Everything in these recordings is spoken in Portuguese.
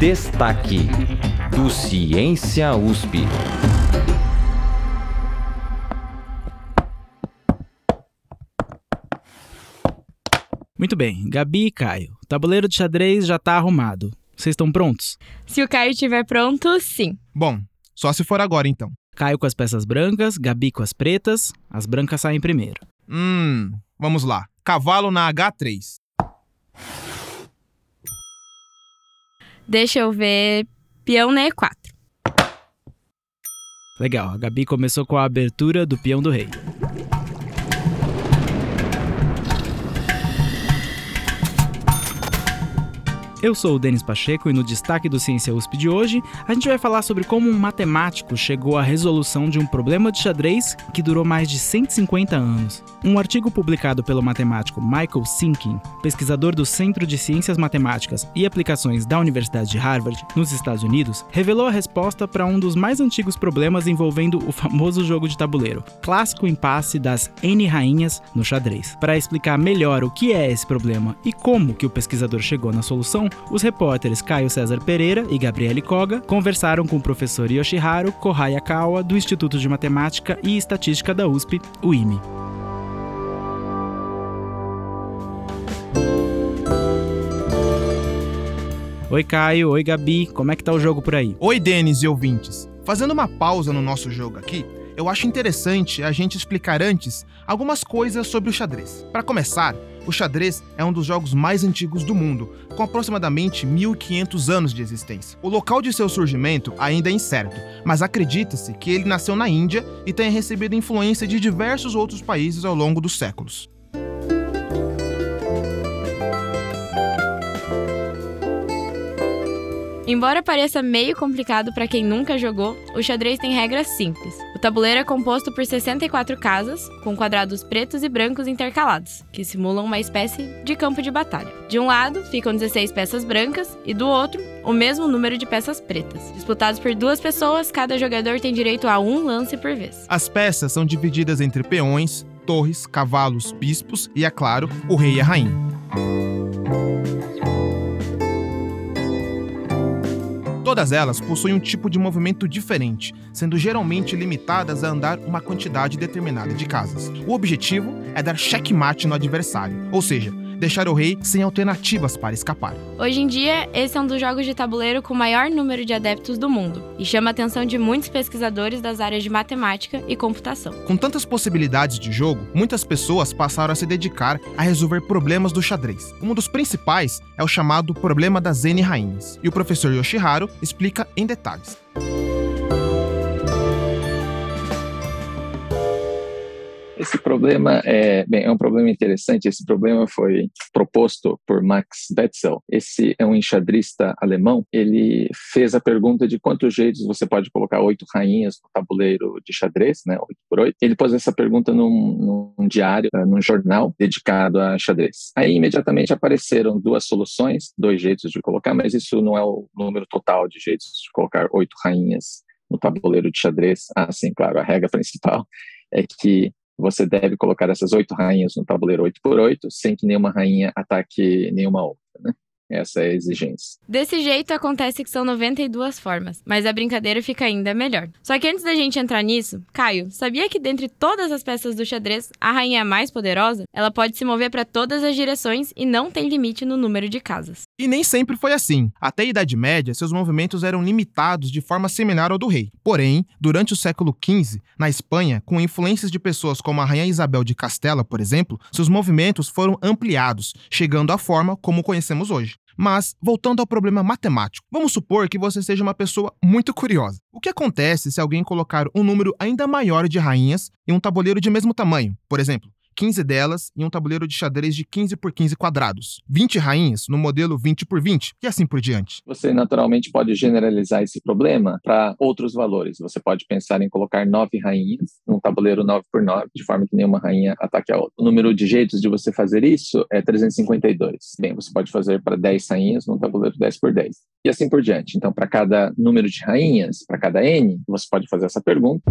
Destaque do Ciência USP. Muito bem, Gabi e Caio. O tabuleiro de xadrez já está arrumado. Vocês estão prontos? Se o Caio estiver pronto, sim. Bom, só se for agora então. Caio com as peças brancas, Gabi com as pretas. As brancas saem primeiro. Hum, vamos lá. Cavalo na H3. Deixa eu ver. Peão na E4. Legal, a Gabi começou com a abertura do peão do rei. Eu sou o Denis Pacheco e no destaque do Ciência USP de hoje, a gente vai falar sobre como um matemático chegou à resolução de um problema de xadrez que durou mais de 150 anos. Um artigo publicado pelo matemático Michael Sinkin, pesquisador do Centro de Ciências Matemáticas e Aplicações da Universidade de Harvard, nos Estados Unidos, revelou a resposta para um dos mais antigos problemas envolvendo o famoso jogo de tabuleiro, clássico impasse das N rainhas no xadrez. Para explicar melhor o que é esse problema e como que o pesquisador chegou na solução, os repórteres Caio César Pereira e Gabriele Koga conversaram com o professor Yoshiharu Kohayakawa do Instituto de Matemática e Estatística da USP, o IME. Oi Caio, oi Gabi, como é que tá o jogo por aí? Oi Denis e ouvintes. Fazendo uma pausa no nosso jogo aqui, eu acho interessante a gente explicar antes algumas coisas sobre o xadrez. Para começar, o xadrez é um dos jogos mais antigos do mundo, com aproximadamente 1500 anos de existência. O local de seu surgimento ainda é incerto, mas acredita-se que ele nasceu na Índia e tenha recebido influência de diversos outros países ao longo dos séculos. Embora pareça meio complicado para quem nunca jogou, o xadrez tem regras simples. Tabuleiro é composto por 64 casas, com quadrados pretos e brancos intercalados, que simulam uma espécie de campo de batalha. De um lado ficam 16 peças brancas e do outro, o mesmo número de peças pretas. Disputados por duas pessoas, cada jogador tem direito a um lance por vez. As peças são divididas entre peões, torres, cavalos, bispos e, é claro, o rei e a rainha. Todas elas possuem um tipo de movimento diferente, sendo geralmente limitadas a andar uma quantidade determinada de casas. O objetivo é dar checkmate no adversário, ou seja, deixar o rei sem alternativas para escapar. Hoje em dia, esse é um dos jogos de tabuleiro com o maior número de adeptos do mundo e chama a atenção de muitos pesquisadores das áreas de matemática e computação. Com tantas possibilidades de jogo, muitas pessoas passaram a se dedicar a resolver problemas do xadrez. Um dos principais é o chamado problema das N rainhas, e o professor Yoshiharu explica em detalhes. Esse problema é, bem, é um problema interessante. Esse problema foi proposto por Max Betzel. Esse é um enxadrista alemão. Ele fez a pergunta de quantos jeitos você pode colocar oito rainhas no tabuleiro de xadrez, né, oito por oito. Ele pôs essa pergunta num, num diário, uh, num jornal dedicado a xadrez. Aí imediatamente apareceram duas soluções, dois jeitos de colocar, mas isso não é o número total de jeitos de colocar oito rainhas no tabuleiro de xadrez. Ah, sim, claro, a regra principal é que você deve colocar essas oito rainhas no tabuleiro 8 por 8 sem que nenhuma rainha ataque nenhuma outra, né? Essa é a exigência. Desse jeito, acontece que são 92 formas, mas a brincadeira fica ainda melhor. Só que antes da gente entrar nisso, Caio, sabia que dentre todas as peças do xadrez, a rainha é a mais poderosa? Ela pode se mover para todas as direções e não tem limite no número de casas. E nem sempre foi assim. Até a Idade Média, seus movimentos eram limitados de forma similar ao do rei. Porém, durante o século XV, na Espanha, com influências de pessoas como a Rainha Isabel de Castela, por exemplo, seus movimentos foram ampliados, chegando à forma como conhecemos hoje. Mas, voltando ao problema matemático, vamos supor que você seja uma pessoa muito curiosa. O que acontece se alguém colocar um número ainda maior de rainhas em um tabuleiro de mesmo tamanho? Por exemplo, 15 delas em um tabuleiro de xadrez de 15 por 15 quadrados, 20 rainhas no modelo 20 por 20 e assim por diante. Você naturalmente pode generalizar esse problema para outros valores. Você pode pensar em colocar 9 rainhas num tabuleiro 9 por 9, de forma que nenhuma rainha ataque a outra. O número de jeitos de você fazer isso é 352. Bem, você pode fazer para 10 rainhas num tabuleiro 10 por 10 e assim por diante. Então, para cada número de rainhas, para cada n, você pode fazer essa pergunta.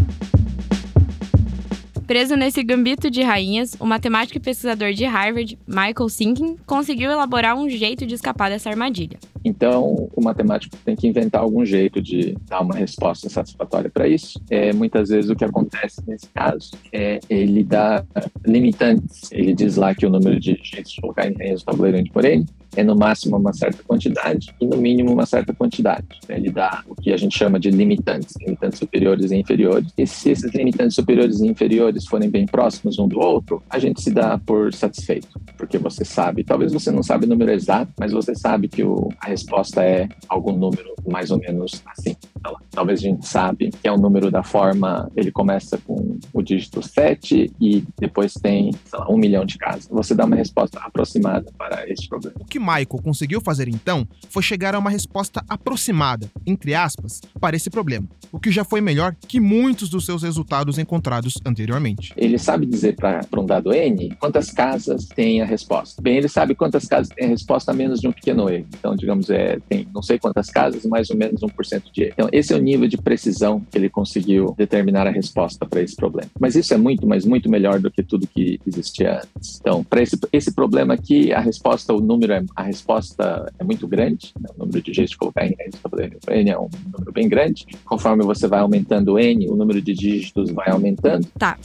Preso nesse gambito de rainhas, o matemático e pesquisador de Harvard, Michael Sinking, conseguiu elaborar um jeito de escapar dessa armadilha. Então, o matemático tem que inventar algum jeito de dar uma resposta satisfatória para isso. É, muitas vezes o que acontece nesse caso é ele dá limitantes. Ele diz lá que o número de jeitos de colocar em rainhas do tabuleiro por n é no máximo uma certa quantidade e no mínimo uma certa quantidade. Ele dá o que a gente chama de limitantes, limitantes superiores e inferiores. E se esses limitantes superiores e inferiores forem bem próximos um do outro, a gente se dá por satisfeito, porque você sabe, talvez você não sabe o número exato, mas você sabe que o, a resposta é algum número mais ou menos assim. Então, talvez a gente sabe que é o número da forma, ele começa com o dígito 7 e depois tem, sei lá, um milhão de casas. Você dá uma resposta aproximada para este problema. O que Michael conseguiu fazer então foi chegar a uma resposta aproximada, entre aspas, para esse problema, o que já foi melhor que muitos dos seus resultados encontrados anteriormente. Ele sabe dizer para um dado n quantas casas tem a resposta. Bem, ele sabe quantas casas tem a resposta a menos de um pequeno erro. Então, digamos, é, tem não sei quantas casas, mais ou menos 1% de erro. Então, esse é o nível de precisão que ele conseguiu determinar a resposta para esse problema. Mas isso é muito, mas muito melhor do que tudo que existia antes. Então, para esse, esse problema aqui, a resposta, o número, é, a resposta é muito grande, né? o número de jeitos de colocar em n é um número bem grande. Conforme você vai aumentando n, o número de dígitos vai aumentando. Tá.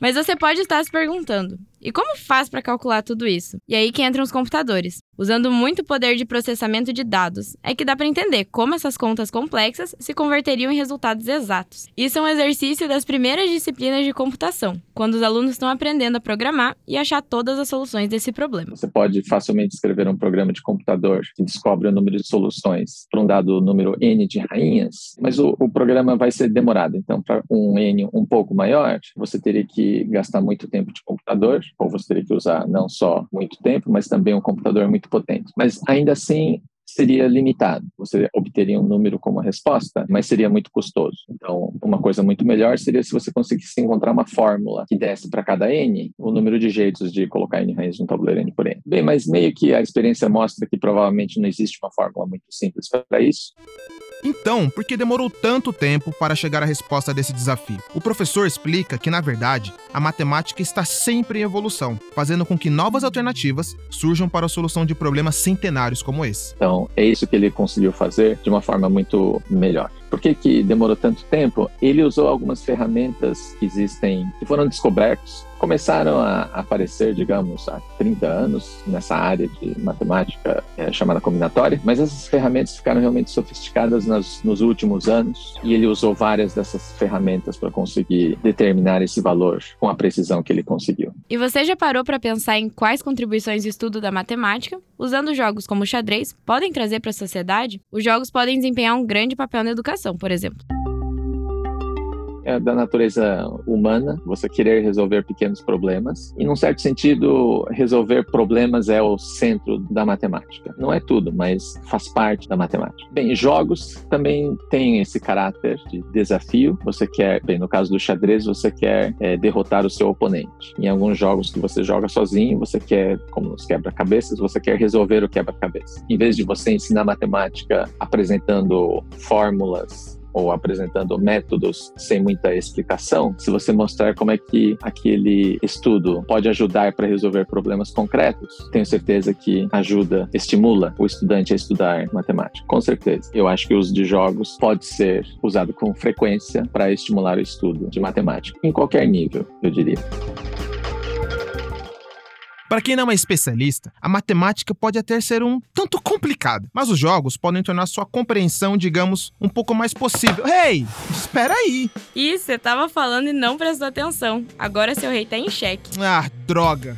Mas você pode estar se perguntando: e como faz para calcular tudo isso? E aí que entram os computadores. Usando muito poder de processamento de dados, é que dá para entender como essas contas complexas se converteriam em resultados exatos. Isso é um exercício das primeiras disciplinas de computação, quando os alunos estão aprendendo a programar e achar todas as soluções desse problema. Você pode facilmente escrever um programa de computador que descobre o número de soluções para um dado número n de rainhas, mas o, o programa vai ser demorado. Então, para um n um pouco maior, você teria que gastar muito tempo de computador ou você teria que usar não só muito tempo, mas também um computador muito potente. Mas ainda assim, seria limitado. Você obteria um número como resposta, mas seria muito custoso. Então, uma coisa muito melhor seria se você conseguisse encontrar uma fórmula que desse para cada n o número de jeitos de colocar n raízes no tabuleiro n por n. Bem, mas meio que a experiência mostra que provavelmente não existe uma fórmula muito simples para isso. Então, por que demorou tanto tempo para chegar à resposta desse desafio? O professor explica que, na verdade, a matemática está sempre em evolução, fazendo com que novas alternativas surjam para a solução de problemas centenários como esse. Então, é isso que ele conseguiu fazer de uma forma muito melhor. Por que, que demorou tanto tempo? Ele usou algumas ferramentas que existem, que foram descobertos, começaram a aparecer, digamos, há 30 anos nessa área de matemática é, chamada combinatória, mas essas ferramentas ficaram realmente sofisticadas nas, nos últimos anos e ele usou várias dessas ferramentas para conseguir determinar esse valor com a precisão que ele conseguiu. E você já parou para pensar em quais contribuições de estudo da matemática, usando jogos como xadrez, podem trazer para a sociedade? Os jogos podem desempenhar um grande papel na educação, por exemplo é da natureza humana, você querer resolver pequenos problemas. E, num certo sentido, resolver problemas é o centro da matemática. Não é tudo, mas faz parte da matemática. Bem, jogos também têm esse caráter de desafio. Você quer, bem, no caso do xadrez, você quer é, derrotar o seu oponente. Em alguns jogos que você joga sozinho, você quer, como nos quebra-cabeças, você quer resolver o quebra-cabeça. Em vez de você ensinar matemática apresentando fórmulas ou apresentando métodos sem muita explicação, se você mostrar como é que aquele estudo pode ajudar para resolver problemas concretos, tenho certeza que ajuda, estimula o estudante a estudar matemática. Com certeza. Eu acho que o uso de jogos pode ser usado com frequência para estimular o estudo de matemática, em qualquer nível, eu diria. Para quem não é especialista, a matemática pode até ser um tanto complicada, mas os jogos podem tornar sua compreensão, digamos, um pouco mais possível. Hey, espera aí! Ih, você tava falando e não prestou atenção. Agora seu rei tá em xeque. Ah, droga!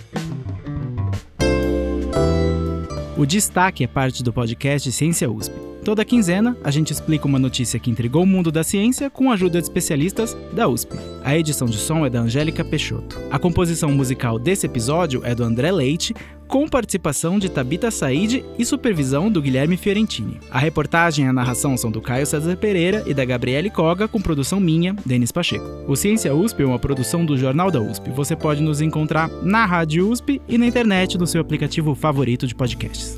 O destaque é parte do podcast Ciência USP. Toda quinzena, a gente explica uma notícia que intrigou o mundo da ciência com a ajuda de especialistas da USP. A edição de som é da Angélica Peixoto. A composição musical desse episódio é do André Leite, com participação de Tabita Said e supervisão do Guilherme Fiorentini. A reportagem e a narração são do Caio César Pereira e da Gabriele Coga, com produção minha, Denis Pacheco. O Ciência USP é uma produção do Jornal da USP. Você pode nos encontrar na Rádio USP e na internet no seu aplicativo favorito de podcasts.